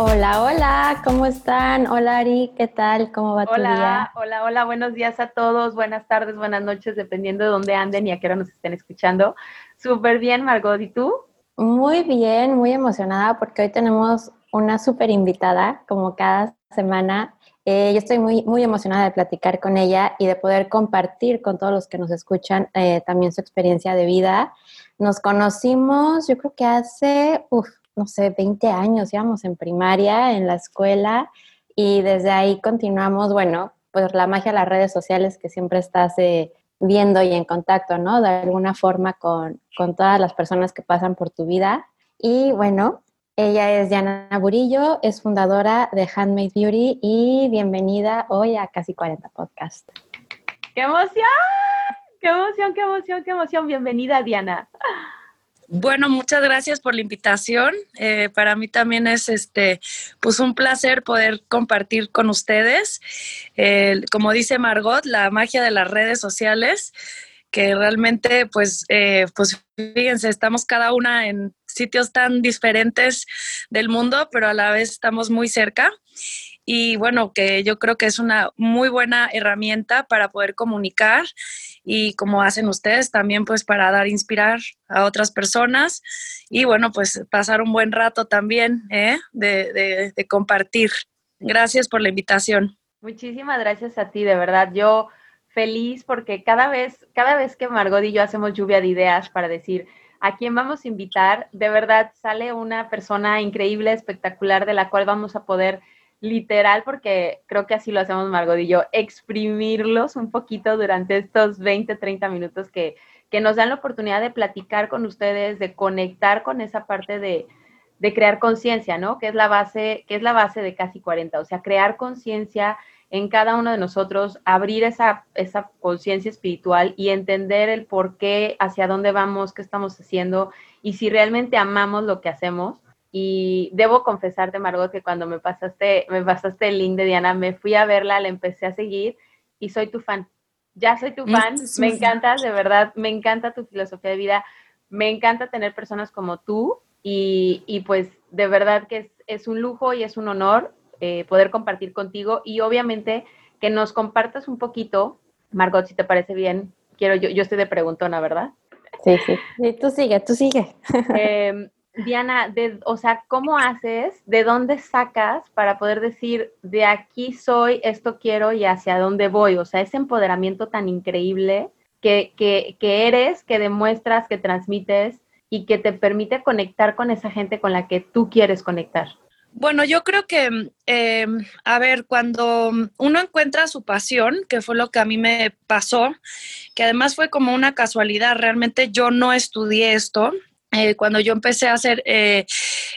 Hola, hola, ¿cómo están? Hola Ari, ¿qué tal? ¿Cómo va tu día? Hola, hola, buenos días a todos, buenas tardes, buenas noches, dependiendo de dónde anden y a qué hora nos estén escuchando. Súper bien, Margot, ¿y tú? Muy bien, muy emocionada porque hoy tenemos una súper invitada, como cada semana. Eh, yo estoy muy, muy emocionada de platicar con ella y de poder compartir con todos los que nos escuchan eh, también su experiencia de vida. Nos conocimos, yo creo que hace, uff, no sé, 20 años, íbamos en primaria, en la escuela, y desde ahí continuamos, bueno, pues la magia de las redes sociales que siempre estás eh, viendo y en contacto, ¿no? De alguna forma con, con todas las personas que pasan por tu vida. Y bueno, ella es Diana Burillo, es fundadora de Handmade Beauty y bienvenida hoy a Casi 40 Podcast. ¡Qué emoción! ¡Qué emoción, qué emoción, qué emoción! Bienvenida, Diana. Bueno, muchas gracias por la invitación. Eh, para mí también es este, pues un placer poder compartir con ustedes. como dice Margot, la magia de las redes sociales, que realmente, pues, eh, pues fíjense, estamos cada una en sitios tan diferentes del mundo, pero a la vez estamos muy cerca y bueno, que yo creo que es una muy buena herramienta para poder comunicar y como hacen ustedes también pues para dar inspirar a otras personas y bueno pues pasar un buen rato también ¿eh? de, compartir. Gracias por la invitación. Muchísimas gracias a ti, de verdad. Yo feliz porque cada vez, cada vez que Margot y yo hacemos lluvia de ideas para decir a quién vamos a invitar, de verdad sale una persona increíble, espectacular, de la cual vamos a poder literal, porque creo que así lo hacemos Margot y yo, exprimirlos un poquito durante estos 20, 30 minutos que, que nos dan la oportunidad de platicar con ustedes, de conectar con esa parte de, de crear conciencia, ¿no? Que es la base, que es la base de casi 40, o sea, crear conciencia en cada uno de nosotros, abrir esa, esa conciencia espiritual y entender el por qué, hacia dónde vamos, qué estamos haciendo y si realmente amamos lo que hacemos y debo confesarte, Margot, que cuando me pasaste, me pasaste el link de Diana, me fui a verla, la empecé a seguir y soy tu fan. Ya soy tu fan, me encantas, de verdad, me encanta tu filosofía de vida, me encanta tener personas como tú y, pues de verdad que es, un lujo y es un honor eh, poder compartir contigo y obviamente que nos compartas un poquito, Margot, si te parece bien, quiero, yo, yo estoy de preguntona, ¿verdad? Sí, sí, sí tú sigue, tú sigue. Eh, Diana, de, o sea, ¿cómo haces? ¿De dónde sacas para poder decir, de aquí soy, esto quiero y hacia dónde voy? O sea, ese empoderamiento tan increíble que, que, que eres, que demuestras, que transmites y que te permite conectar con esa gente con la que tú quieres conectar. Bueno, yo creo que, em, a ver, cuando uno encuentra su pasión, que fue lo que a mí me pasó, que además fue como una casualidad, realmente yo no estudié esto, eh, cuando yo empecé a hacer, eh,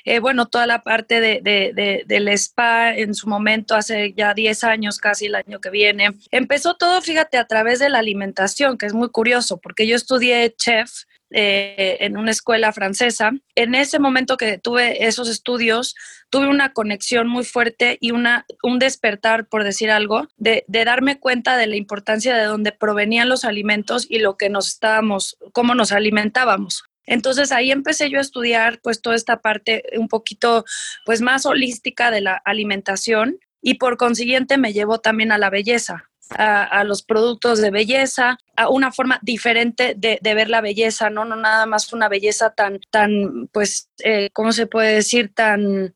eh, bueno, toda la parte de, del spa en su momento, hace ya 10 años, casi el año que viene, empezó todo, fíjate, a través de la alimentación, que es muy curioso, porque yo estudié chef en una escuela francesa. En ese momento que tuve esos estudios, tuve una conexión muy fuerte y una, un despertar, por decir algo, de, de, darme cuenta de la importancia de dónde provenían los alimentos y lo que nos estábamos, cómo nos alimentábamos. Entonces ahí empecé yo a estudiar pues toda esta parte un poquito pues más holística de la alimentación y por consiguiente me llevó también a la belleza, a, los productos de belleza, a una forma diferente de, ver la belleza, ¿no? No nada más una belleza tan, tan, pues, eh, ¿cómo se puede decir? Tan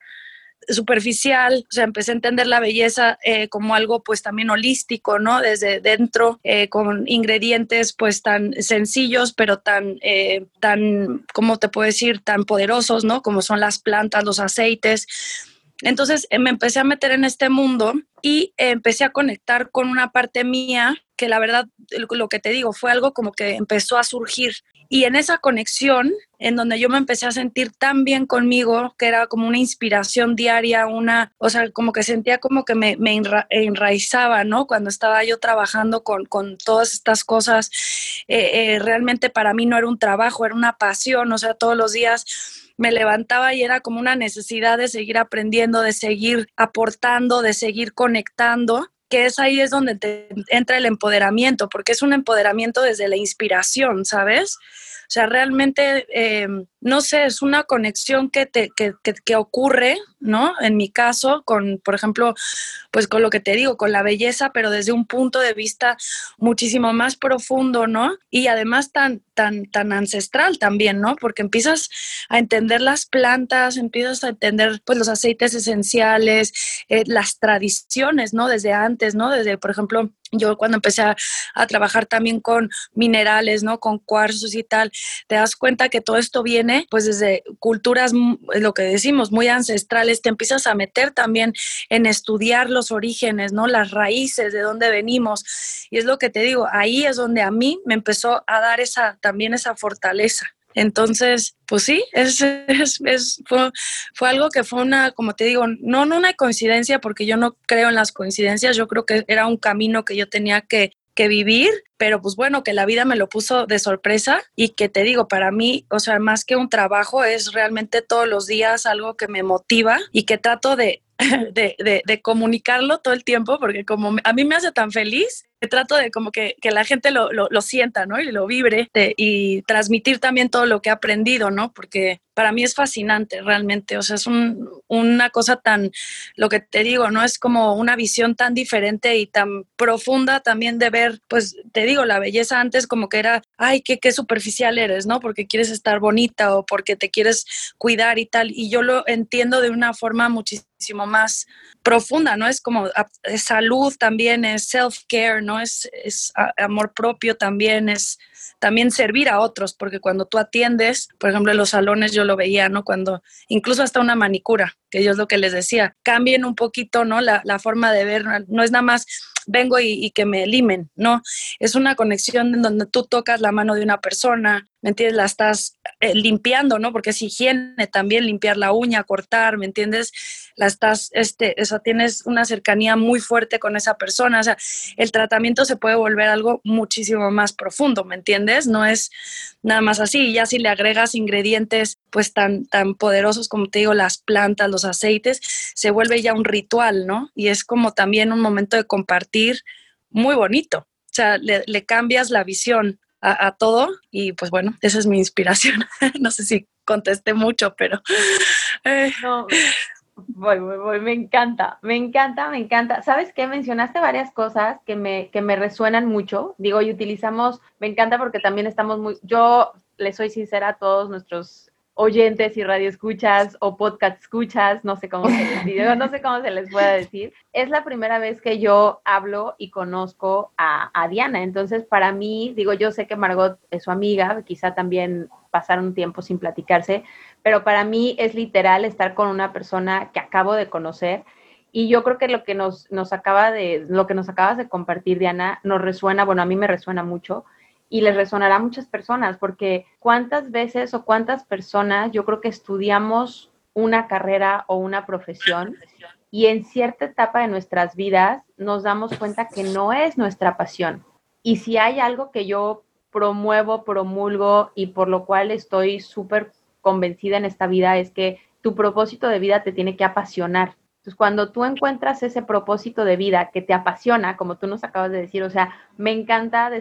superficial, o sea, empecé a entender la belleza eh, como algo pues también holístico, ¿no? Desde dentro, eh, con ingredientes pues tan sencillos, pero tan, eh, tan, ¿cómo te puedo decir? Tan poderosos, ¿no? Como son las plantas, los aceites. Entonces me empecé a meter en este mundo y empecé a conectar con una parte mía que la verdad, lo que te digo, fue algo como que empezó a surgir. Y en esa conexión, en donde yo me empecé a sentir tan bien conmigo, que era como una inspiración diaria, una, o sea, como que sentía como que me, me enraizaba, ¿no? Cuando estaba yo trabajando con, con todas estas cosas, eh, eh, realmente para mí no era un trabajo, era una pasión, o sea, todos los días me levantaba y era como una necesidad de seguir aprendiendo, de seguir aportando, de seguir conectando que es ahí es donde te entra el empoderamiento, porque es un empoderamiento desde la inspiración, ¿sabes? O sea, realmente, eh, no sé, es una conexión que, te, que, que, ocurre, ¿no? En mi caso, con, por ejemplo, pues con lo que te digo, con la belleza, pero desde un punto de vista muchísimo más profundo, ¿no? Y además tan, tan, tan ancestral también, ¿no? Porque empiezas a entender las plantas, empiezas a entender, pues, los aceites esenciales, eh, las tradiciones, ¿no? Desde antes, ¿no? Desde, por ejemplo, yo cuando empecé a, trabajar también con minerales, ¿no? Con cuarzos y tal, te das cuenta que todo esto viene pues desde culturas, lo que decimos, muy ancestrales, te empiezas a meter también en estudiar los orígenes, ¿no? Las raíces, de dónde venimos. Y es lo que te digo, ahí es donde a mí me empezó a dar esa, también esa fortaleza. Entonces, pues sí, es, es, fue, fue, algo que fue una, como te digo, no, no una coincidencia, porque yo no creo en las coincidencias, yo creo que era un camino que yo tenía que, que vivir, pero pues bueno, que la vida me lo puso de sorpresa y que te digo, para mí, o sea, más que un trabajo, es realmente todos los días algo que me motiva y que trato de, de, de, de comunicarlo todo el tiempo, porque como a mí me hace tan feliz, trato de como que, que la gente lo, lo, lo, sienta, ¿no? Y lo vibre y transmitir también todo lo que he aprendido, ¿no? Porque para mí es fascinante realmente, o sea, es un, una cosa tan, lo que te digo, ¿no? Es como una visión tan diferente y tan profunda también de ver, pues te digo, la belleza antes como que era, ay, qué, qué superficial eres, ¿no? Porque quieres estar bonita o porque te quieres cuidar y tal, y yo lo entiendo de una forma muchísimo más profunda, ¿no? Es como salud también, es self-care, ¿no? Es, es amor propio también, es también servir a otros, porque cuando tú atiendes, por ejemplo, en los salones yo lo veía, ¿no? Cuando incluso hasta una manicura, que yo es lo que les decía, cambien un poquito, ¿no? La, la forma de ver, no es nada más vengo y, que me limen, no, es una conexión en donde tú tocas la mano de una persona, ¿me entiendes? La estás eh, limpiando, ¿no? Porque es higiene también limpiar la uña, cortar, ¿me entiendes? La estás, este, eso tienes una cercanía muy fuerte con esa persona, o sea, el tratamiento se puede volver algo muchísimo más profundo, ¿me entiendes? No es nada más así, ya si le agregas ingredientes pues tan, tan poderosos como te digo, las plantas, los aceites, se vuelve ya un ritual, ¿no? Y es como también un momento de compartir muy bonito, o sea, le, cambias la visión a, todo y pues bueno, esa es mi inspiración. no sé si contesté mucho, pero... Eh. No, voy, voy, voy, me encanta, me encanta, me encanta. ¿Sabes qué? Mencionaste varias cosas que me, que me resuenan mucho. Digo, y utilizamos, me encanta porque también estamos muy, yo le soy sincera a todos nuestros oyentes y radioescuchas o podcast escuchas, no sé cómo se les no sé cómo se les pueda decir. Es la primera vez que yo hablo y conozco a, a, Diana. Entonces, para mí, digo, yo sé que Margot es su amiga, quizá también pasaron un tiempo sin platicarse, pero para mí es literal estar con una persona que acabo de conocer. Y yo creo que lo que nos, nos acaba de, lo que nos acabas de compartir, Diana, nos resuena, bueno, a mí me resuena mucho, y les resonará a muchas personas, porque cuántas veces o cuántas personas yo creo que estudiamos una carrera o una profesión y en cierta etapa de nuestras vidas nos damos cuenta que no es nuestra pasión. Y si hay algo que yo promuevo, promulgo y por lo cual estoy súper convencida en esta vida es que tu propósito de vida te tiene que apasionar. Entonces, cuando tú encuentras ese propósito de vida que te apasiona, como tú nos acabas de decir, o sea, me encanta,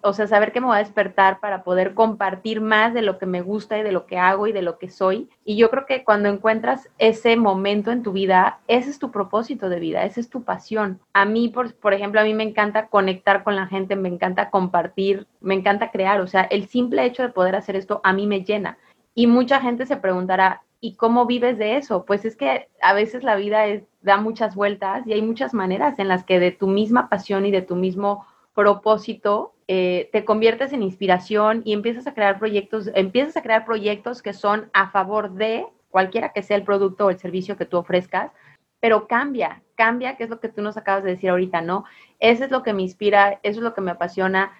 o sea, saber que me voy a despertar para poder compartir más de lo que me gusta y de lo que hago y de lo que soy. Y yo creo que cuando encuentras ese momento en tu vida, ese es tu propósito de vida, esa es tu pasión. A mí, por, por ejemplo, a mí me encanta conectar con la gente, me encanta compartir, me encanta crear, o sea, el simple hecho de poder hacer esto a mí me llena. Y mucha gente se preguntará, ¿Y cómo vives de eso? Pues es que a veces la vida da muchas vueltas y hay muchas maneras en las que de tu misma pasión y de tu mismo propósito eh, te conviertes en inspiración y empiezas a crear proyectos, empiezas a crear proyectos que son a favor de cualquiera que sea el producto o el servicio que tú ofrezcas, pero cambia, cambia, que es lo que tú nos acabas de decir ahorita, ¿no? Eso es lo que me inspira, eso es lo que me apasiona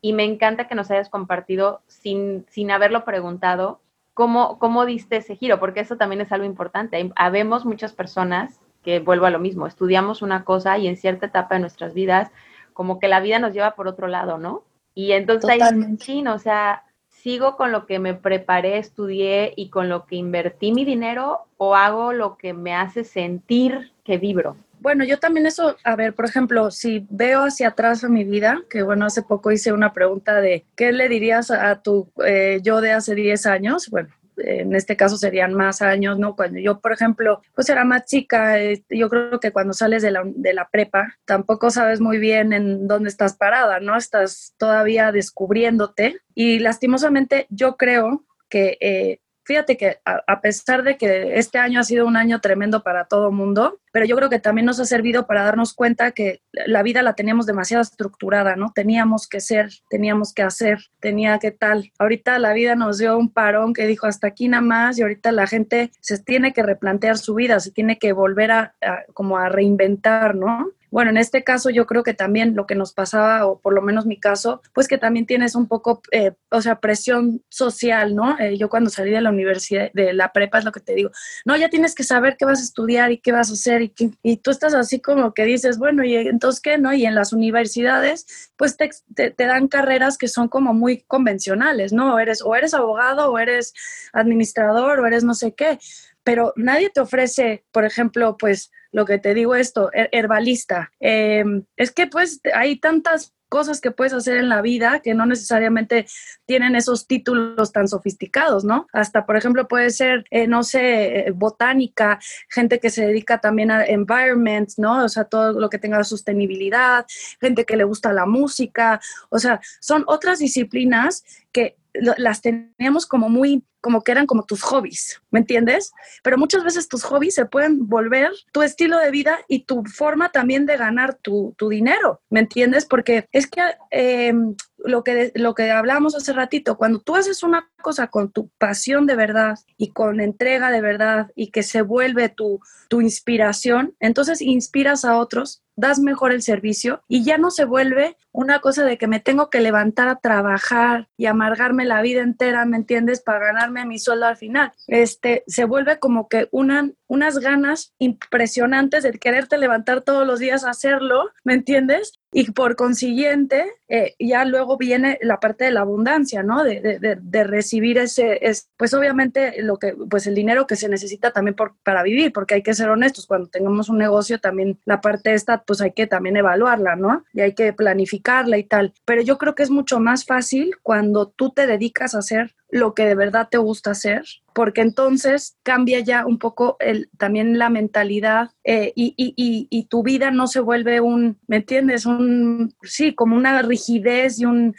y me encanta que nos hayas compartido sin, sin haberlo preguntado cómo, cómo diste ese giro, porque eso también es algo importante. Habemos muchas personas que vuelvo a lo mismo, estudiamos una cosa y en cierta etapa de nuestras vidas, como que la vida nos lleva por otro lado, ¿no? Y entonces ahí, sí, o sea, sigo con lo que me preparé, estudié y con lo que invertí mi dinero o hago lo que me hace sentir que vibro. Bueno, yo también eso, a ver, por ejemplo, si veo hacia atrás a mi vida, que bueno, hace poco hice una pregunta de, ¿qué le dirías a tu eh, yo de hace 10 años? Bueno, en este caso serían más años, ¿no? Cuando yo, por ejemplo, pues era más chica, eh, yo creo que cuando sales de la, de la prepa, tampoco sabes muy bien en dónde estás parada, ¿no? Estás todavía descubriéndote y lastimosamente yo creo que eh, fíjate que a, pesar de que este año ha sido un año tremendo para todo mundo, pero yo creo que también nos ha servido para darnos cuenta que la vida la teníamos demasiado estructurada, ¿no? Teníamos que ser, teníamos que hacer, tenía que tal. Ahorita la vida nos dio un parón que dijo hasta aquí nada más y ahorita la gente se tiene que replantear su vida, se tiene que volver a como a reinventar, ¿no? Bueno, en este caso yo creo que también lo que nos pasaba, o por lo menos mi caso, pues que también tienes un poco, eh, o sea, presión social, ¿no? Eh, yo cuando salí de la universidad, de la prepa es lo que te digo, no, ya tienes que saber qué vas a estudiar y qué vas a hacer y, tú estás así como que dices, bueno, y entonces qué, ¿no? Y en las universidades, pues te, te, dan carreras que son como muy convencionales, ¿no? O eres, o eres abogado, o eres administrador, o eres no sé qué, pero nadie te ofrece, por ejemplo, pues lo que te digo esto, herbalista. Em, es que pues hay tantas cosas que puedes hacer en la vida que no necesariamente tienen esos títulos tan sofisticados, ¿no? Hasta, por ejemplo, puede ser, eh, no sé, botánica, gente que se dedica también a environment, ¿no? O sea, todo lo que tenga sostenibilidad, gente que le gusta la música, o sea, son otras disciplinas que las teníamos como muy, como que eran como tus hobbies, ¿me entiendes? Pero muchas veces tus hobbies se pueden volver tu estilo de vida y tu forma también de ganar tu, dinero, ¿me entiendes? Porque es que em, lo que, lo que hablábamos hace ratito, cuando tú haces una cosa con tu pasión de verdad y con entrega de verdad y que se vuelve tu, tu inspiración, entonces inspiras a otros das mejor el servicio y ya no se vuelve una cosa de que me tengo que levantar a trabajar y amargarme la vida entera, ¿me entiendes? Para ganarme mi sueldo al final. Este, se vuelve como que una, unas ganas impresionantes de quererte levantar todos los días a hacerlo, ¿me entiendes? Y por consiguiente, eh, ya luego viene la parte de la abundancia, ¿no? De, de, de, recibir ese, es, pues obviamente lo que, pues el dinero que se necesita también por, para vivir, porque hay que ser honestos, cuando tengamos un negocio también la parte esta, pues hay que también evaluarla, ¿no? Y hay que planificarla y tal. Pero yo creo que es mucho más fácil cuando tú te dedicas a hacer lo que de verdad te gusta hacer, porque entonces cambia ya un poco el, también la mentalidad eh, y, tu vida no se vuelve un, ¿me entiendes? Un, sí, como una rigidez y un,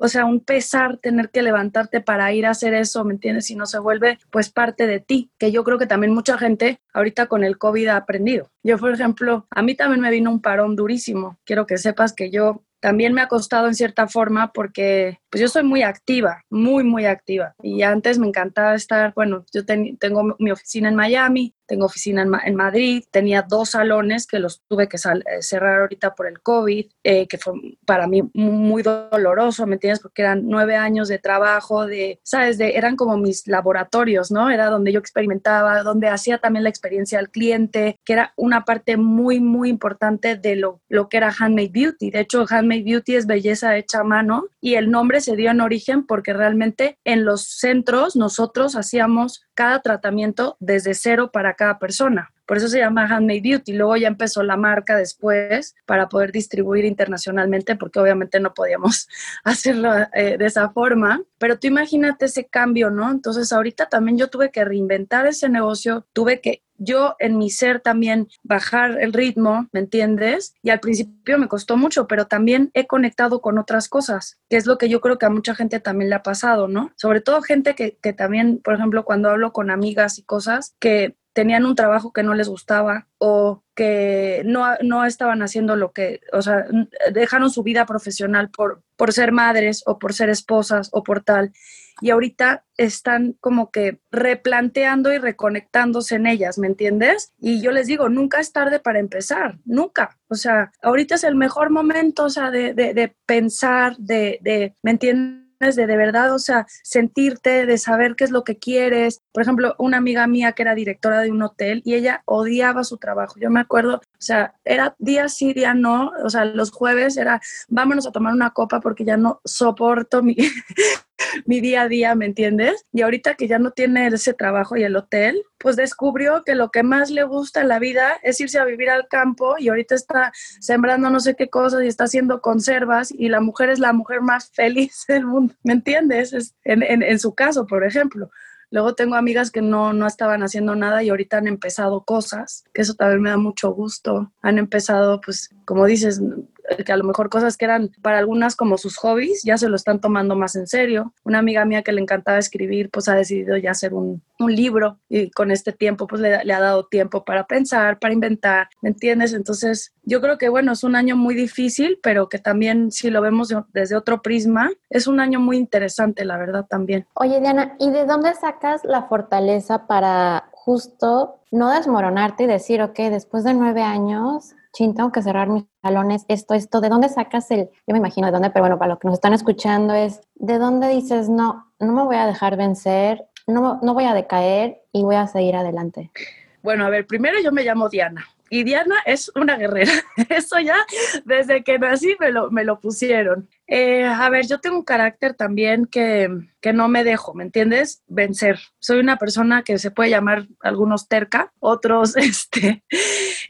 o sea, un pesar tener que levantarte para ir a hacer eso, ¿me entiendes? Y no se vuelve pues parte de ti, que yo creo que también mucha gente ahorita con el COVID ha aprendido. Yo, por ejemplo, a mí también me vino un parón durísimo. Quiero que sepas que yo también me ha costado en cierta forma porque pues yo soy muy activa, muy, muy activa. Y antes me encantaba estar, bueno, yo tengo mi oficina en Miami, tengo oficina en, Madrid, tenía dos salones que los tuve que eh, cerrar ahorita por el COVID, eh, que fue para mí muy doloroso, ¿me entiendes? Porque eran nueve años de trabajo, de, ¿sabes? De, eran como mis laboratorios, ¿no? Era donde yo experimentaba, donde hacía también la experiencia al cliente, que era una parte muy, muy importante de lo, lo que era Handmade Beauty. De hecho, Handmade Beauty es belleza hecha a mano y el nombre se dio en origen porque realmente en los centros nosotros hacíamos cada tratamiento desde cero para cada persona. Por eso se llama Handmade Beauty. Luego ya empezó la marca después para poder distribuir internacionalmente, porque obviamente no podíamos hacerlo eh, de esa forma. Pero tú imagínate ese cambio, ¿no? Entonces ahorita también yo tuve que reinventar ese negocio, tuve que yo en mi ser también bajar el ritmo, ¿me entiendes? Y al principio me costó mucho, pero también he conectado con otras cosas, que es lo que yo creo que a mucha gente también le ha pasado, ¿no? Sobre todo gente que, que también, por ejemplo, cuando hablo con amigas y cosas, que tenían un trabajo que no les gustaba o que no, no, estaban haciendo lo que, o sea, dejaron su vida profesional por, por ser madres o por ser esposas o por tal y ahorita están como que replanteando y reconectándose en ellas, ¿me entiendes? Y yo les digo, nunca es tarde para empezar, nunca. O sea, ahorita es el mejor momento, o sea, de, de, de pensar, de, de, ¿me entiendes? De de verdad, o sea, sentirte, de saber qué es lo que quieres. Por ejemplo, una amiga mía que era directora de un hotel y ella odiaba su trabajo. Yo me acuerdo, o sea, era día sí, día no, o sea, los jueves era vámonos a tomar una copa porque ya no soporto mi, mi día a día, ¿me entiendes? Y ahorita que ya no tiene ese trabajo y el hotel, pues descubrió que lo que más le gusta en la vida es irse a vivir al campo y ahorita está sembrando no sé qué cosas y está haciendo conservas y la mujer es la mujer más feliz del mundo, ¿me entiendes? en, en, en su caso, por ejemplo. Luego tengo amigas que no, no estaban haciendo nada y ahorita han empezado cosas, que eso también me da mucho gusto. Han empezado, pues, como dices, que a lo mejor cosas que eran para algunas como sus hobbies, ya se lo están tomando más en serio. Una amiga mía que le encantaba escribir, pues ha decidido ya hacer un, libro y con este tiempo, pues le, le, ha dado tiempo para pensar, para inventar, ¿me entiendes? Entonces, yo creo que, bueno, es un año muy difícil, pero que también si lo vemos desde otro prisma, es un año muy interesante, la verdad, también. Oye, Diana, ¿y de dónde sacas la fortaleza para justo no desmoronarte y decir, ok, después de nueve años chin, tengo que cerrar mis salones, esto, esto, ¿de dónde sacas el, yo me imagino de dónde, pero bueno, para lo que nos están escuchando es, ¿de dónde dices, no, no me voy a dejar vencer, no, no voy a decaer y voy a seguir adelante? Bueno, a ver, primero yo me llamo Diana. Y Diana es una guerrera. Eso ya desde que nací me lo, me lo pusieron. Eh, a ver, yo tengo un carácter también que, que, no me dejo, ¿me entiendes? Vencer. Soy una persona que se puede llamar algunos terca, otros, este,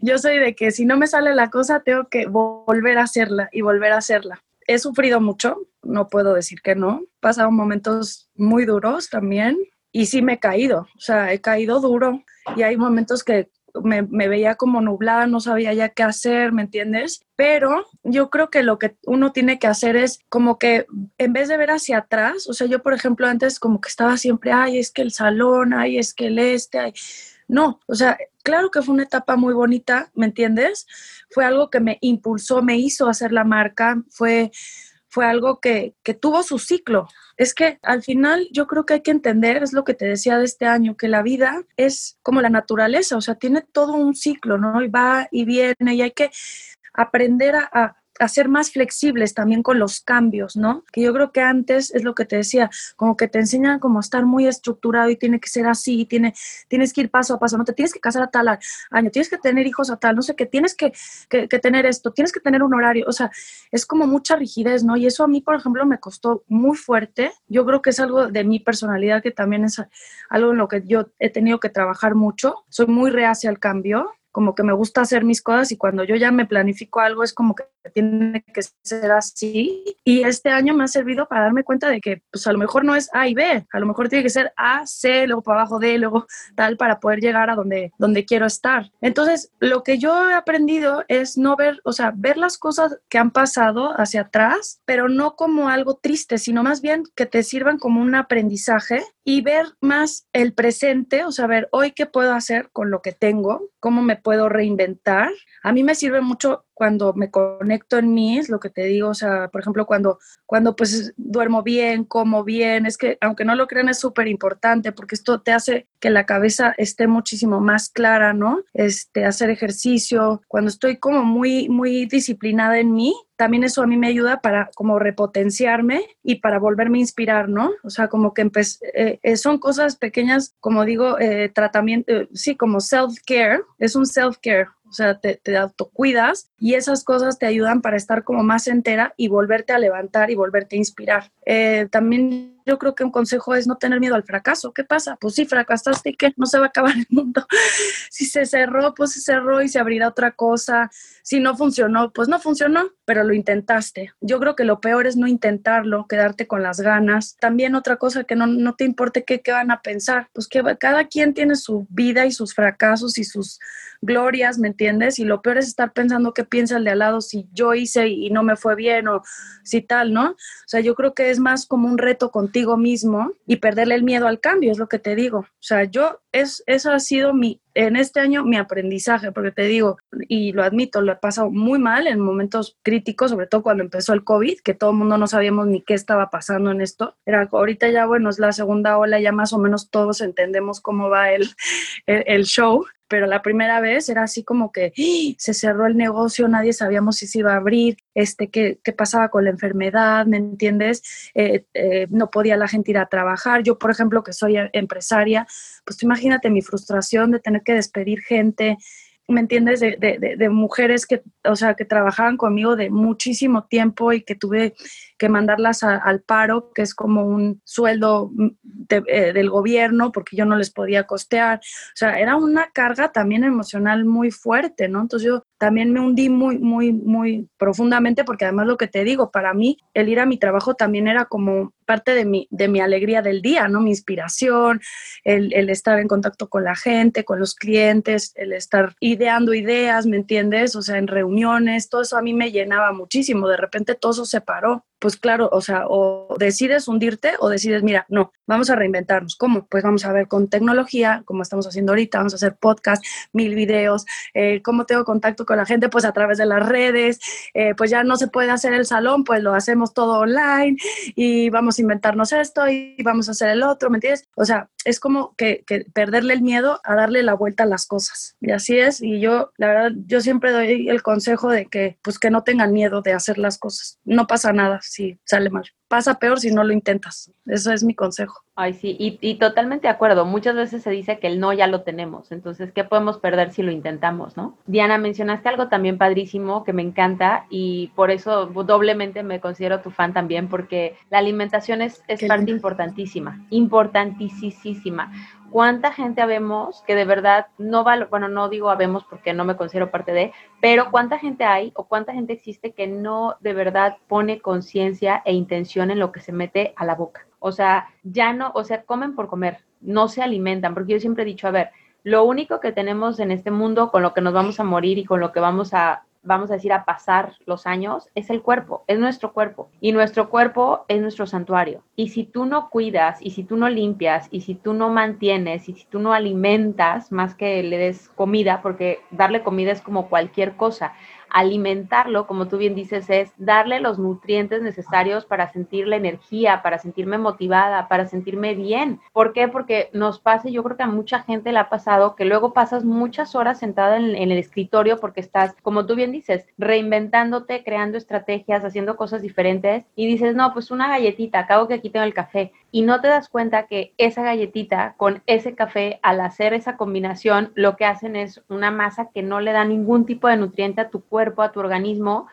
yo soy de que si no me sale la cosa, tengo que volver a hacerla y volver a hacerla. He sufrido mucho, no puedo decir que no. He pasado momentos muy duros también y sí me he caído, o sea, he caído duro y hay momentos que me, me, veía como nublada, no sabía ya qué hacer, ¿me entiendes? Pero yo creo que lo que uno tiene que hacer es como que en vez de ver hacia atrás, o sea, yo por ejemplo antes como que estaba siempre, ay, es que el salón, ay, es que el este, ay. No, o sea, claro que fue una etapa muy bonita, ¿me entiendes? Fue algo que me impulsó, me hizo hacer la marca, fue, fue algo que, que tuvo su ciclo, es que al final yo creo que hay que entender, es lo que te decía de este año, que la vida es como la naturaleza, o sea, tiene todo un ciclo, ¿no? Y va y viene y hay que aprender a, a a ser más flexibles también con los cambios, ¿no? Que yo creo que antes es lo que te decía, como que te enseñan como a estar muy estructurado y tiene que ser así, tiene, tienes que ir paso a paso, no te tienes que casar a tal año, tienes que tener hijos a tal, no sé qué, tienes que, que, que, tener esto, tienes que tener un horario, o sea, es como mucha rigidez, ¿no? Y eso a mí, por ejemplo, me costó muy fuerte, yo creo que es algo de mi personalidad que también es algo en lo que yo he tenido que trabajar mucho, soy muy reacia al cambio, como que me gusta hacer mis cosas y cuando yo ya me planifico algo es como que tiene que ser así. Y este año me ha servido para darme cuenta de que pues a lo mejor no es A y B, a lo mejor tiene que ser A, C, luego para abajo D, luego tal para poder llegar a donde, donde quiero estar. Entonces, lo que yo he aprendido es no ver, o sea, ver las cosas que han pasado hacia atrás, pero no como algo triste, sino más bien que te sirvan como un aprendizaje y ver más el presente, o sea, ver hoy qué puedo hacer con lo que tengo, cómo me puedo reinventar. A mí me sirve mucho cuando me conecto en mí, es lo que te digo, o sea, por ejemplo, cuando, cuando pues duermo bien, como bien, es que aunque no lo crean es súper importante porque esto te hace que la cabeza esté muchísimo más clara, ¿no? Este, hacer ejercicio, cuando estoy como muy, muy disciplinada en mí, también eso a mí me ayuda para como repotenciarme y para volverme a inspirar, ¿no? O sea, como que eh, eh, son cosas pequeñas, como digo, eh, tratamiento, eh, sí, como self-care, es un self-care, o sea, te, autocuidas y esas cosas te ayudan para estar como más entera y volverte a levantar y volverte a inspirar. Eh, también yo creo que un consejo es no tener miedo al fracaso. ¿Qué pasa? Pues sí, fracasaste y que no se va a acabar el mundo. Si se cerró, pues se cerró y se abrirá otra cosa. Si no funcionó, pues no funcionó, pero lo intentaste. Yo creo que lo peor es no intentarlo, quedarte con las ganas. También otra cosa que no, no te importe qué, qué van a pensar, pues que cada quien tiene su vida y sus fracasos y sus glorias, ¿me entiendes? Y lo peor es estar pensando qué piensa el de al lado si yo hice y no me fue bien o si tal, ¿no? O sea, yo creo que es más como un reto contigo contigo mismo y perderle el miedo al cambio, es lo que te digo. O sea, yo, es, eso ha sido mi, en este año mi aprendizaje, porque te digo, y lo admito, lo he pasado muy mal en momentos críticos, sobre todo cuando empezó el COVID, que todo el mundo no sabíamos ni qué estaba pasando en esto. Era, ahorita ya, bueno, es la segunda ola, ya más o menos todos entendemos cómo va el, el show, pero la primera vez era así como que ¡Ah! se cerró el negocio, nadie sabíamos si se iba a abrir, este, qué, qué pasaba con la enfermedad, ¿me entiendes? Eh, eh, no podía la gente ir a trabajar. Yo, por ejemplo, que soy empresaria, pues imagínate mi frustración de tener que despedir gente, ¿me entiendes? De, de, de, mujeres que, o sea, que trabajaban conmigo de muchísimo tiempo y que tuve que mandarlas al paro, que es como un sueldo mm, eh, del gobierno, porque yo no les podía costear. O sea, era una carga también emocional muy fuerte, ¿no? Entonces yo también me hundí muy, muy, muy profundamente, porque además lo que te digo, para mí el ir a mi trabajo también era como parte de mi, de mi alegría del día, ¿no? Mi inspiración, el, el estar en contacto con la gente, con los clientes, el estar ideando ideas, ¿me entiendes? O sea, en reuniones, todo eso a mí me llenaba muchísimo. De repente todo eso se paró pues claro, o sea, o decides hundirte o decides, mira, no, vamos a reinventarnos. ¿Cómo? Pues vamos a ver con tecnología, como estamos haciendo ahorita, vamos a hacer podcast, mil videos, eh, cómo tengo contacto con la gente, pues a través de las redes, eh, pues ya no se puede hacer el salón, pues lo hacemos todo online y vamos a inventarnos esto y vamos a hacer el otro, ¿me entiendes? O sea, es como que, que perderle el miedo a darle la vuelta a las cosas. Y así es, y yo, la verdad, yo siempre doy el consejo de que, pues que no tengan miedo de hacer las cosas. No pasa nada si sale mal. Pasa peor si no lo intentas. Eso es mi consejo. Ay, sí, y, y, totalmente de acuerdo. Muchas veces se dice que el no ya lo tenemos. Entonces, ¿qué podemos perder si lo intentamos, no? Diana, mencionaste algo también padrísimo que me encanta y por eso doblemente me considero tu fan también, porque la alimentación es, es parte importantísima, importantísima cuánta gente habemos que de verdad no va, bueno, no digo habemos porque no me considero parte de, pero cuánta gente hay o cuánta gente existe que no de verdad pone conciencia e intención en lo que se mete a la boca. O sea, ya no, o sea, comen por comer, no se alimentan, porque yo siempre he dicho, a ver, lo único que tenemos en este mundo con lo que nos vamos a morir y con lo que vamos a vamos a decir, a pasar los años, es el cuerpo, es nuestro cuerpo. Y nuestro cuerpo es nuestro santuario. Y si tú no cuidas, y si tú no limpias, y si tú no mantienes, y si tú no alimentas, más que le des comida, porque darle comida es como cualquier cosa, alimentarlo, como tú bien dices, es darle los nutrientes necesarios para sentir la energía, para sentirme motivada, para sentirme bien. ¿Por qué? Porque nos pasa, yo creo que a mucha gente le ha pasado que luego pasas muchas horas sentada en, en el escritorio porque estás, como tú bien dices, reinventándote, creando estrategias, haciendo cosas diferentes y dices, no, pues una galletita, acabo que aquí tengo el café y no te das cuenta que esa galletita con ese café, al hacer esa combinación, lo que hacen es una masa que no le da ningún tipo de nutriente a tu cuerpo a tu organismo.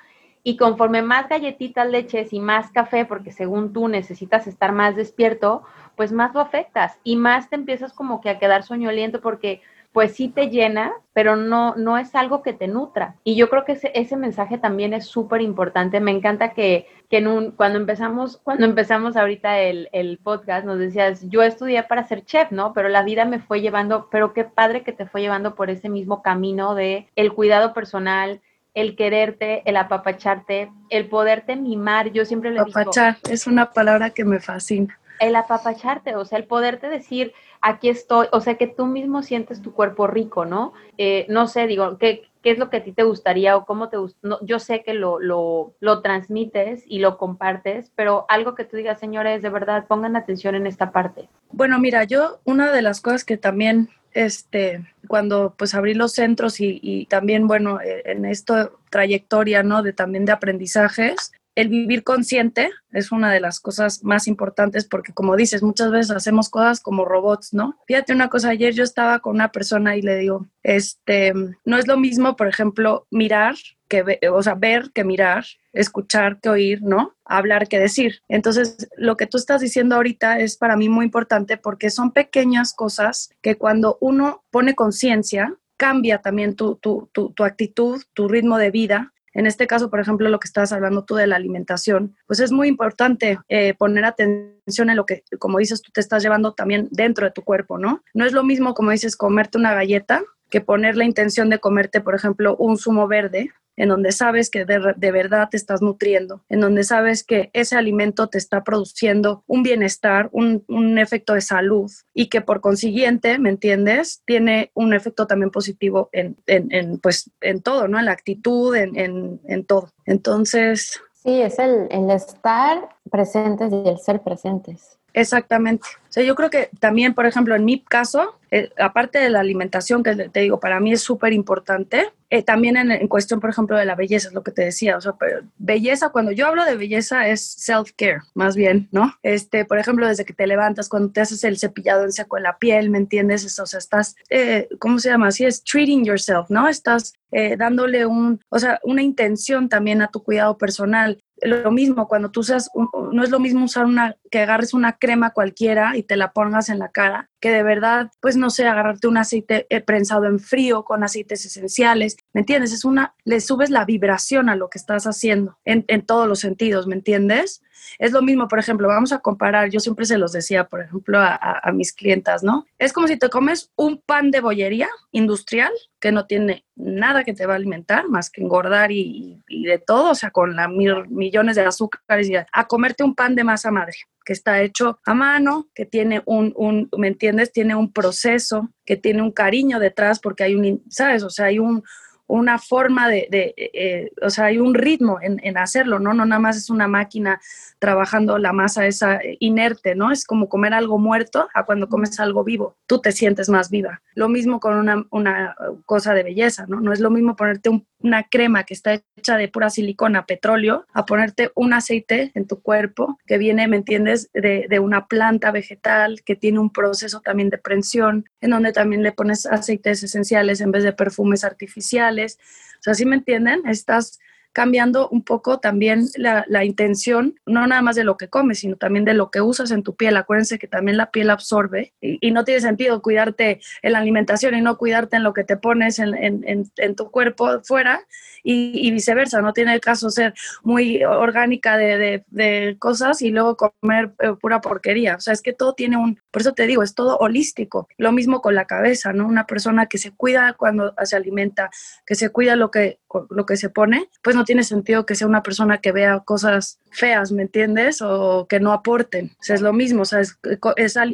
Y conforme más galletitas, leches y más café, porque según tú necesitas estar más despierto, pues más lo afectas y más te empiezas como que a quedar soñoliento porque pues sí te llena, pero no, no es algo que te nutra. Y yo creo que ese, ese mensaje también es súper importante. Me encanta que, que cuando empezamos, cuando empezamos ahorita el, el, podcast, nos decías, yo estudié para ser chef, ¿no? Pero la vida me fue llevando, pero qué padre que te fue llevando por ese mismo camino de el cuidado personal, el quererte, el apapacharte, el poderte mimar. Yo siempre le digo. Apapachar es una palabra que me fascina. El apapacharte, o sea, el poderte decir, aquí estoy, o sea, que tú mismo sientes tu cuerpo rico, ¿no? Eh, no sé, digo, ¿qué, ¿qué es lo que a ti te gustaría o cómo te gusta? No, yo sé que lo, lo, lo transmites y lo compartes, pero algo que tú digas, señores, de verdad, pongan atención en esta parte. Bueno, mira, yo una de las cosas que también este, cuando pues abrí los centros y, y también, bueno, eh, en esta trayectoria, ¿no? De también de aprendizajes, el vivir consciente es una de las cosas más importantes porque como dices, muchas veces hacemos cosas como robots, ¿no? Fíjate una cosa, ayer yo estaba con una persona y le digo, este, no es lo mismo, por ejemplo, mirar que, o sea, ver que mirar, escuchar que oír, ¿no? Hablar que decir. Entonces, lo que tú estás diciendo ahorita es para mí muy importante porque son pequeñas cosas que cuando uno pone conciencia, cambia también tu, tu, tu, tu actitud, tu ritmo de vida en este caso, por ejemplo, lo que estabas hablando tú de la alimentación, pues es muy importante eh, poner atención en lo que, como dices, tú te estás llevando también dentro de tu cuerpo, ¿no? No es lo mismo, como dices, comerte una galleta que poner la intención de comerte, por ejemplo, un zumo verde en donde sabes que de, de, verdad te estás nutriendo, en donde sabes que ese alimento te está produciendo un bienestar, un, un efecto de salud y que por consiguiente, ¿me entiendes? Tiene un efecto también positivo en, en, en pues, en todo, ¿no? En la actitud, en, en todo. Entonces... Sí, es el, el estar presentes y el ser presentes. Exactamente. O sea, yo creo que también, por ejemplo, en mi caso, eh, aparte de la alimentación, que te digo, para mí es súper importante, eh, también en, cuestión, por ejemplo, de la belleza, es lo que te decía. O sea, belleza, cuando yo hablo de belleza es self-care, más bien, ¿no? Este, por ejemplo, desde que te levantas, cuando te haces el cepillado en seco en la piel, ¿me entiendes? o sea, estás, eh, ¿cómo se llama? Así es, treating yourself, ¿no? Estás dándole un, o sea, una intención también a tu cuidado personal lo mismo cuando tú usas, no es lo mismo usar una, que agarres una crema cualquiera y te la pongas en la cara, que de verdad, pues no sé, agarrarte un aceite eh, prensado en frío con aceites esenciales, ¿me entiendes? Es una, le subes la vibración a lo que estás haciendo en, en todos los sentidos, ¿me entiendes? Es lo mismo, por ejemplo, vamos a comparar, yo siempre se los decía, por ejemplo, a, mis clientas, ¿no? Es como si te comes un pan de bollería industrial que no tiene nada que te va a alimentar más que engordar y, de todo, o sea, con la millones de azúcares y a, comerte un pan de masa madre que está hecho a mano, que tiene un, un, ¿me entiendes? Tiene un proceso, que tiene un cariño detrás porque hay un, ¿sabes? O sea, hay un, una forma de, de eh, o sea, hay un ritmo en, en, hacerlo, ¿no? No nada más es una máquina trabajando la masa esa inerte, ¿no? Es como comer algo muerto a cuando comes algo vivo, tú te sientes más viva. Lo mismo con una, una cosa de belleza, ¿no? No es lo mismo ponerte una crema que está hecha de pura silicona, petróleo, a ponerte un aceite en tu cuerpo que viene, ¿me entiendes?, de, de una planta vegetal que tiene un proceso también de prensión, en donde también le pones aceites esenciales en vez de perfumes artificiales. O sea, ¿sí me entienden? Estás cambiando un poco también la, la, intención, no nada más de lo que comes, sino también de lo que usas en tu piel. Acuérdense que también la piel absorbe y, no tiene sentido cuidarte en la alimentación y no cuidarte en lo que te pones en, en, en, tu cuerpo fuera y, viceversa. No tiene caso ser muy orgánica de, de, de cosas y luego comer eh, pura porquería. O sea, es que todo tiene un, por eso te digo, es todo holístico. Lo mismo con la cabeza, ¿no? Una persona que se cuida cuando se alimenta, que se cuida lo que, lo que se pone, pues no tiene sentido que sea una persona que vea cosas feas, ¿me entiendes? O que no aporten. O sea, es lo mismo, o sea,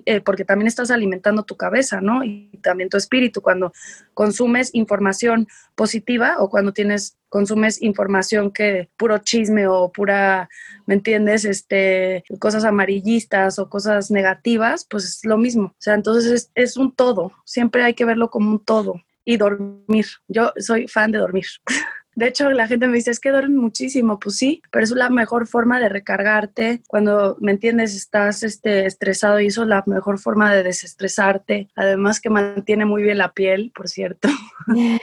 eh, porque también estás alimentando tu cabeza, ¿no? Y también tu espíritu cuando consumes información positiva o cuando tienes consumes información que puro chisme o pura, ¿me entiendes? Este, cosas amarillistas o cosas negativas, pues es lo mismo. O sea, entonces es, es un todo. Siempre hay que verlo como un todo y dormir. Yo soy fan de dormir. De hecho, la gente me dice, es que duermen muchísimo. Pues sí, pero es la mejor forma de recargarte. Cuando, ¿me entiendes? Estás este, estresado y eso es la mejor forma de desestresarte. Además que mantiene muy bien la piel, por cierto. yo,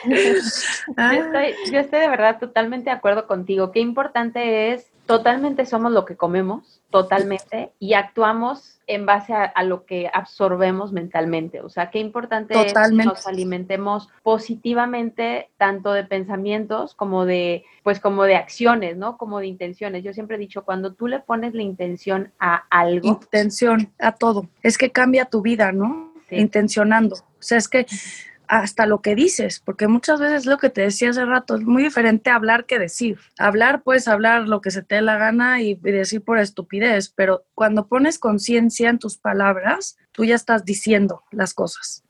estoy, yo estoy de verdad totalmente de acuerdo contigo. Qué importante es, totalmente somos lo que comemos, totalmente, y actuamos en base a, lo que absorbemos mentalmente. O sea, qué importante es que nos alimentemos positivamente, tanto de pensamientos como de, pues como de acciones, ¿no? Como de intenciones. Yo siempre he dicho, cuando tú le pones la intención a algo. Intención a todo. Es que cambia tu vida, ¿no? Intencionando. O sea, es que hasta lo que dices, porque muchas veces lo que te decía hace rato, es muy diferente hablar que decir. Hablar, puedes hablar lo que se te dé la gana y, decir por estupidez, pero cuando pones conciencia en tus palabras, tú ya estás diciendo las cosas.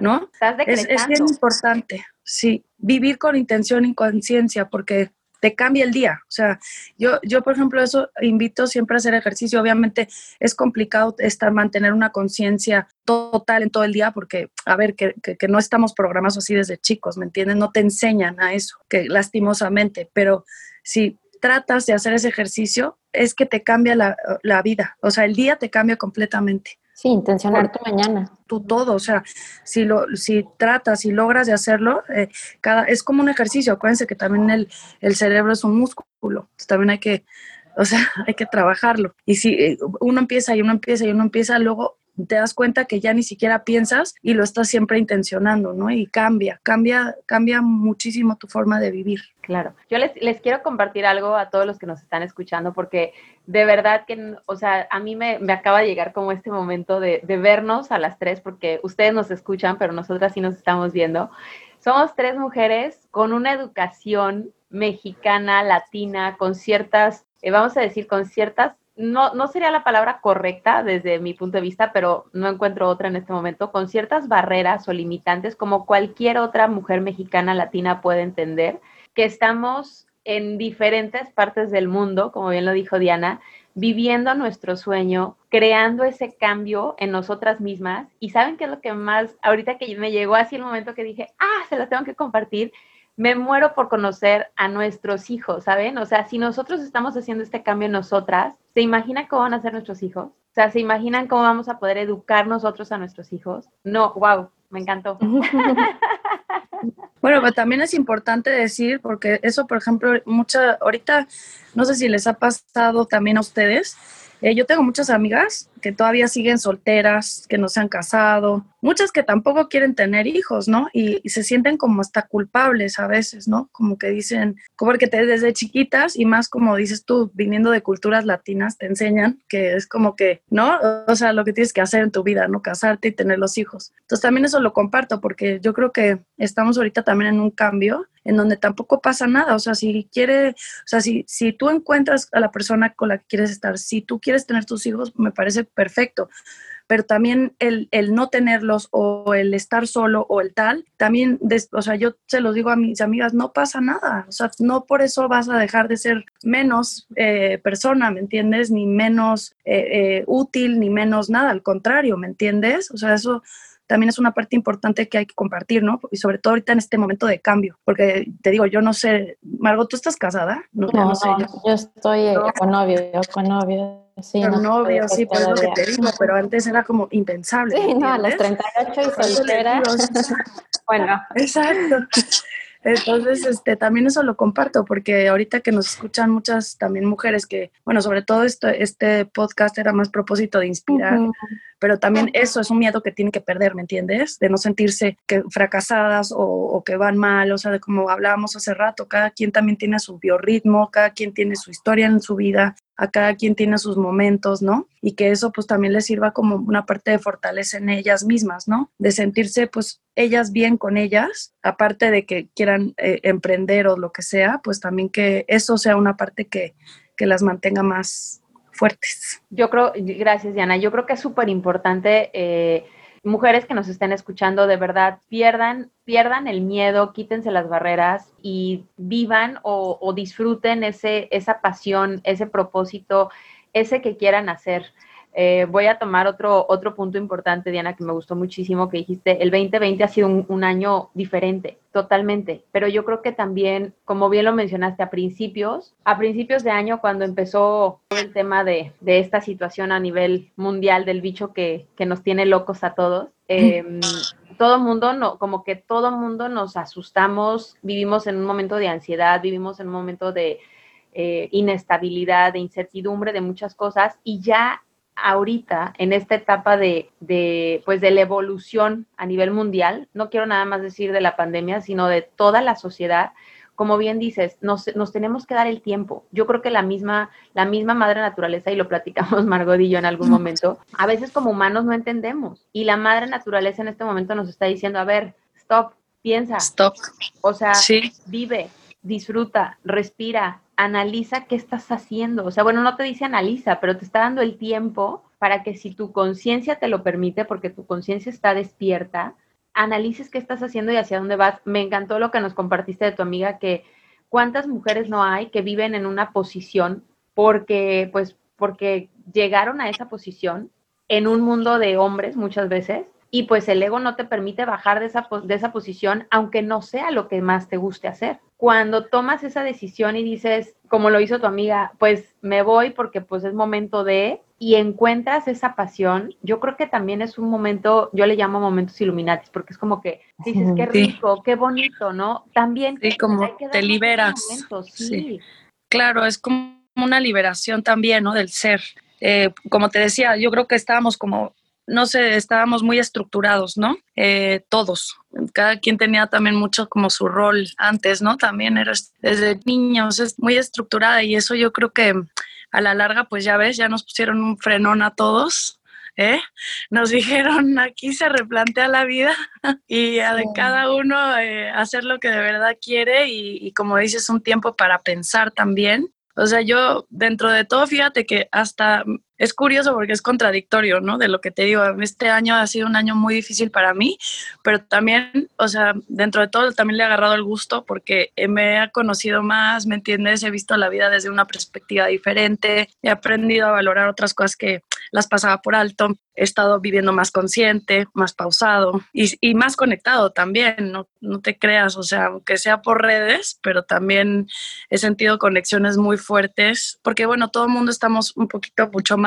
¿No? es, es bien importante, sí, vivir con intención y conciencia, porque te cambia el día. O sea, yo, yo, por ejemplo, eso invito siempre a hacer ejercicio. Obviamente es complicado estar, mantener una conciencia total en todo el día porque, a ver, que, que, no estamos programados así desde chicos, ¿me entienden? No te enseñan a eso, que lastimosamente, pero si tratas de hacer ese ejercicio, es que te cambia la, la vida. O sea, el día te cambia completamente. Sí, intencionar tu mañana. Tú todo, o sea, si lo, si tratas y logras de hacerlo, eh, cada, es como un ejercicio. Acuérdense que también el, el cerebro es un músculo, también hay que, o sea, hay que trabajarlo. Y si eh, uno empieza y uno empieza y uno empieza, luego te das cuenta que ya ni siquiera piensas y lo estás siempre intencionando, ¿no? Y cambia, cambia, cambia muchísimo tu forma de vivir. Claro. Yo les, quiero compartir algo a todos los que nos están escuchando porque de verdad que, o sea, a mí me, me acaba de llegar como este momento de, de vernos a las tres porque ustedes nos escuchan, pero nosotras sí nos estamos viendo somos tres mujeres con una educación mexicana, latina, con ciertas, eh, vamos a decir, con ciertas, no, no sería la palabra correcta desde mi punto de vista, pero no encuentro otra en este momento, con ciertas barreras o limitantes como cualquier otra mujer mexicana latina puede entender, que estamos en diferentes partes del mundo, como bien lo dijo Diana, viviendo nuestro sueño, creando ese cambio en nosotras mismas. Y saben qué es lo que más, ahorita que me llegó así el momento que dije, ah, se lo tengo que compartir, me muero por conocer a nuestros hijos, ¿saben? O sea, si nosotros estamos haciendo este cambio nosotras, ¿se imaginan cómo van a ser nuestros hijos? O sea, ¿se imaginan cómo vamos a poder educar nosotros a nuestros hijos? No, wow, me encantó. Bueno, pero también es importante decir, porque eso, por ejemplo, mucha, ahorita, no sé si les ha pasado también a ustedes, eh, yo tengo muchas amigas que todavía siguen solteras, que no se han casado, muchas que tampoco quieren tener hijos, ¿no? Y, se sienten como hasta culpables a veces, ¿no? Como que dicen, como que te, desde chiquitas y más como dices tú, viniendo de culturas latinas, te enseñan que es como que, ¿no? O sea, lo que tienes que hacer en tu vida, ¿no? Casarte y tener los hijos. Entonces también eso lo comparto porque yo creo que estamos ahorita también en un cambio en donde tampoco pasa nada. O sea, si quiere, o sea, si, si tú encuentras a la persona con la que quieres estar, si tú quieres tener tus hijos, me parece perfecto. Pero también el, el no tenerlos o el estar solo o el tal, también, o sea, yo se lo digo a mis amigas, no pasa nada. O sea, no por eso vas a dejar de ser menos eh, persona, ¿me entiendes? Ni menos eh, eh, útil, ni menos nada. Al contrario, ¿me entiendes? O sea, eso también es una parte importante que hay que compartir, ¿no? Y sobre todo ahorita en este momento de cambio, porque te digo, yo no sé, Margot, ¿tú estás casada? No, no, sé. Yo, estoy con novio, con novio. Sí, con novio, sí, pues lo que te digo, pero antes era como impensable. Sí, no, a los 38 y soltera. bueno. Exacto. Entonces, este, también eso lo comparto, porque ahorita que nos escuchan muchas también mujeres que, bueno, sobre todo este, este podcast era más propósito de inspirar, pero también eso es un miedo que tienen que perder, ¿me entiendes? De no sentirse que fracasadas o, o, que van mal, o sea, de como hablábamos hace rato, cada quien también tiene su biorritmo, cada quien tiene su historia en su vida, a cada quien tiene sus momentos, ¿no? Y que eso pues también les sirva como una parte de fortaleza en ellas mismas, ¿no? De sentirse pues ellas bien con ellas, aparte de que quieran eh, emprender o lo que sea, pues también que eso sea una parte que, que las mantenga más fuertes. Yo creo, gracias Diana, yo creo que es súper importante eh, mujeres que nos estén escuchando, de verdad, pierdan, pierdan el miedo, quítense las barreras y vivan o, disfruten ese, esa pasión, ese propósito, ese que quieran hacer. Eh, voy a tomar otro, otro punto importante, Diana, que me gustó muchísimo, que dijiste, el 2020 ha sido un, año diferente, totalmente, pero yo creo que también, como bien lo mencionaste, a principios, a principios de año, cuando empezó el tema de, de esta situación a nivel mundial del bicho que, que nos tiene locos a todos, eh, todo mundo, no, como que todo mundo nos asustamos, vivimos en un momento de ansiedad, vivimos en un momento de eh, inestabilidad, de incertidumbre, de muchas cosas, y ya ahorita, en esta etapa de, de, pues, de la evolución a nivel mundial, no quiero nada más decir de la pandemia, sino de toda la sociedad, como bien dices, nos, nos, tenemos que dar el tiempo. Yo creo que la misma, la misma madre naturaleza, y lo platicamos Margot y yo en algún momento, a veces como humanos no entendemos. Y la madre naturaleza en este momento nos está diciendo, a ver, stop, piensa. Stop. O sea, vive, disfruta, respira, analiza qué estás haciendo. O sea, bueno, no te dice analiza, pero te está dando el tiempo para que si tu conciencia te lo permite, porque tu conciencia está despierta, analices qué estás haciendo y hacia dónde vas. Me encantó lo que nos compartiste de tu amiga, que cuántas mujeres no hay que viven en una posición porque, pues, porque llegaron a esa posición en un mundo de hombres muchas veces y pues el ego no te permite bajar de esa, de esa posición aunque no sea lo que más te guste hacer. Cuando tomas esa decisión y dices, como lo hizo tu amiga, pues me voy porque pues es momento de, y encuentras esa pasión, yo creo que también es un momento, yo le llamo momentos iluminatis, porque es como que dices, qué rico, qué bonito, ¿no? También sí, como te liberas. sí. Claro, es como una liberación también, ¿no? Del ser. Eh, como te decía, yo creo que estábamos como no sé, estábamos muy estructurados, ¿no? Eh, todos. Cada quien tenía también mucho como su rol antes, ¿no? También eras desde niños, es muy estructurada y eso yo creo que a la larga, pues ya ves, ya nos pusieron un frenón a todos ¿eh? Nos dijeron, aquí se replantea la vida y a de cada uno eh, hacer lo que de verdad quiere y, y como dices, un tiempo para pensar también. O sea, yo dentro de todo, fíjate que hasta es curioso porque es contradictorio, ¿no? De lo que te digo, este año ha sido un año muy difícil para mí, pero también, o sea, dentro de todo también le he agarrado el gusto porque me he conocido más, ¿me entiendes? He visto la vida desde una perspectiva diferente, he aprendido a valorar otras cosas que las pasaba por alto, he estado viviendo más consciente, más pausado y, más conectado también, no, no te creas, o sea, aunque sea por redes, pero también he sentido conexiones muy fuertes, porque bueno, todo el mundo estamos un poquito mucho más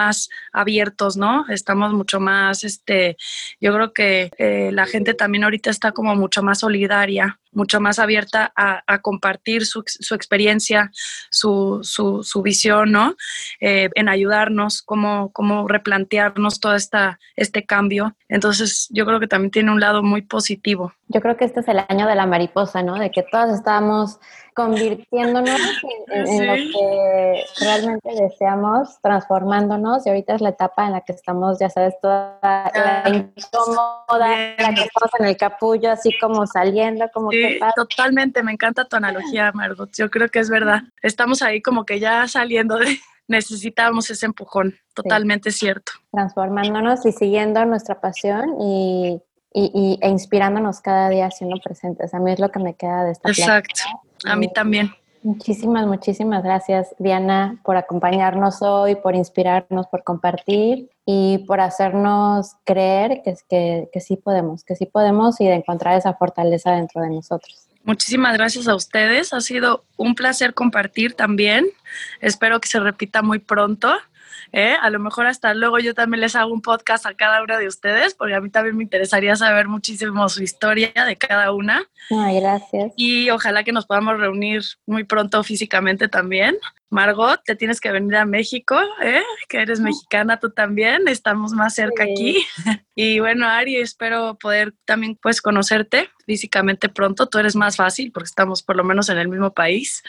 abiertos, ¿no? Estamos mucho más, este, yo creo que eh, la gente también ahorita está como mucho más solidaria mucho más abierta a, compartir su, experiencia, su, su, visión, ¿no? Eh, en ayudarnos, cómo, cómo replantearnos todo esta, este cambio. Entonces, yo creo que también tiene un lado muy positivo. Yo creo que este es el año de la mariposa, ¿no? De que todas estamos convirtiéndonos en, lo que realmente deseamos, transformándonos, y ahorita es la etapa en la que estamos, ya sabes, toda la incómoda, la que estamos en el capullo, así como saliendo, como sí, totalmente, me encanta tu analogía, Margot, yo creo que es verdad, estamos ahí como que ya saliendo de, necesitábamos ese empujón, totalmente cierto. Transformándonos y siguiendo nuestra pasión y y, e inspirándonos cada día siendo presentes. A mí es lo que me queda de esta Exacto, a mí también. Muchísimas, muchísimas gracias, Diana, por acompañarnos hoy, por inspirarnos, por compartir y por hacernos creer que, que, que sí podemos, que sí podemos y de encontrar esa fortaleza dentro de nosotros. Muchísimas gracias a ustedes. Ha sido un placer compartir también. Espero que se repita muy pronto. ¿Eh? A lo mejor hasta luego yo también les hago un podcast a cada una de ustedes, porque a mí también me interesaría saber muchísimo su historia de cada una. Ay, gracias. Y ojalá que nos podamos reunir muy pronto físicamente también. Margot, te tienes que venir a México, ¿eh? que eres mexicana tú también, estamos más cerca aquí. Y bueno, Ari, espero poder también pues conocerte físicamente pronto. Tú eres más fácil porque estamos por lo menos en el mismo país.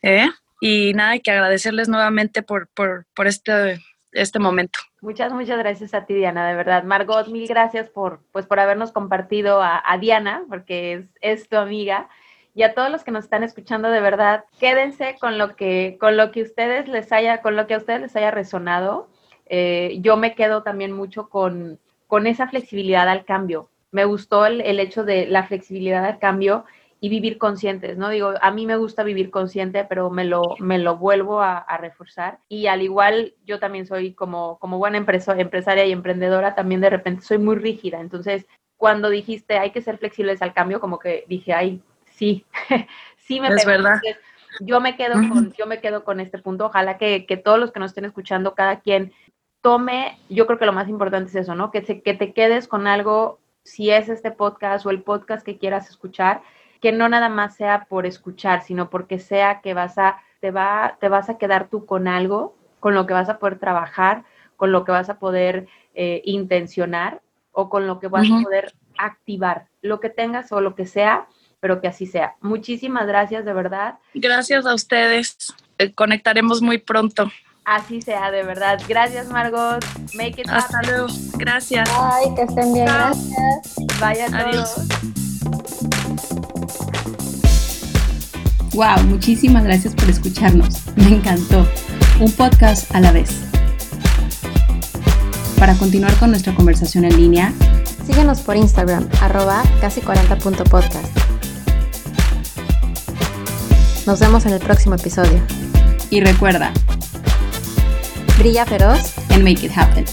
¿eh? Y nada, que agradecerles nuevamente por, por, por este, este momento. Muchas, muchas gracias a ti, Diana, de verdad. Margot, mil gracias por, pues, por habernos compartido a, Diana, porque es, es, tu amiga. Y a todos los que nos están escuchando, de verdad, quédense con lo que, con lo que ustedes les haya, con lo que a ustedes les haya resonado. Eh, yo me quedo también mucho con, con esa flexibilidad al cambio. Me gustó el, el hecho de la flexibilidad al cambio y vivir conscientes, ¿no? Digo, a mí me gusta vivir consciente, pero me lo, me lo vuelvo a, reforzar. Y al igual, yo también soy como, como buena empresaria y emprendedora, también de repente soy muy rígida. Entonces, cuando dijiste hay que ser flexibles al cambio, como que dije, ay, sí, sí me Es verdad. yo me quedo con, yo me quedo con este punto. Ojalá que, que, todos los que nos estén escuchando, cada quien tome, yo creo que lo más importante es eso, ¿no? Que, que te quedes con algo, si es este podcast o el podcast que quieras escuchar, que no nada más sea por escuchar, sino porque sea que vas a, te, va, te vas a quedar tú con algo, con lo que vas a poder trabajar, con lo que vas a poder eh, intencionar o con lo que vas a poder activar, lo que tengas o lo que sea, pero que así sea. Muchísimas gracias, de verdad. Gracias a ustedes. Eh, conectaremos muy pronto. Así sea, de verdad. Gracias, Margot. Make it Hasta luego. Gracias. Ay, que estén bien. Gracias. Vaya Adiós. Wow, muchísimas gracias por escucharnos. Me encantó. Un podcast a la vez. Para continuar con nuestra conversación en línea, síguenos por Instagram, arroba casi40.podcast. Nos vemos en el próximo episodio. Y recuerda, brilla feroz and make it happen.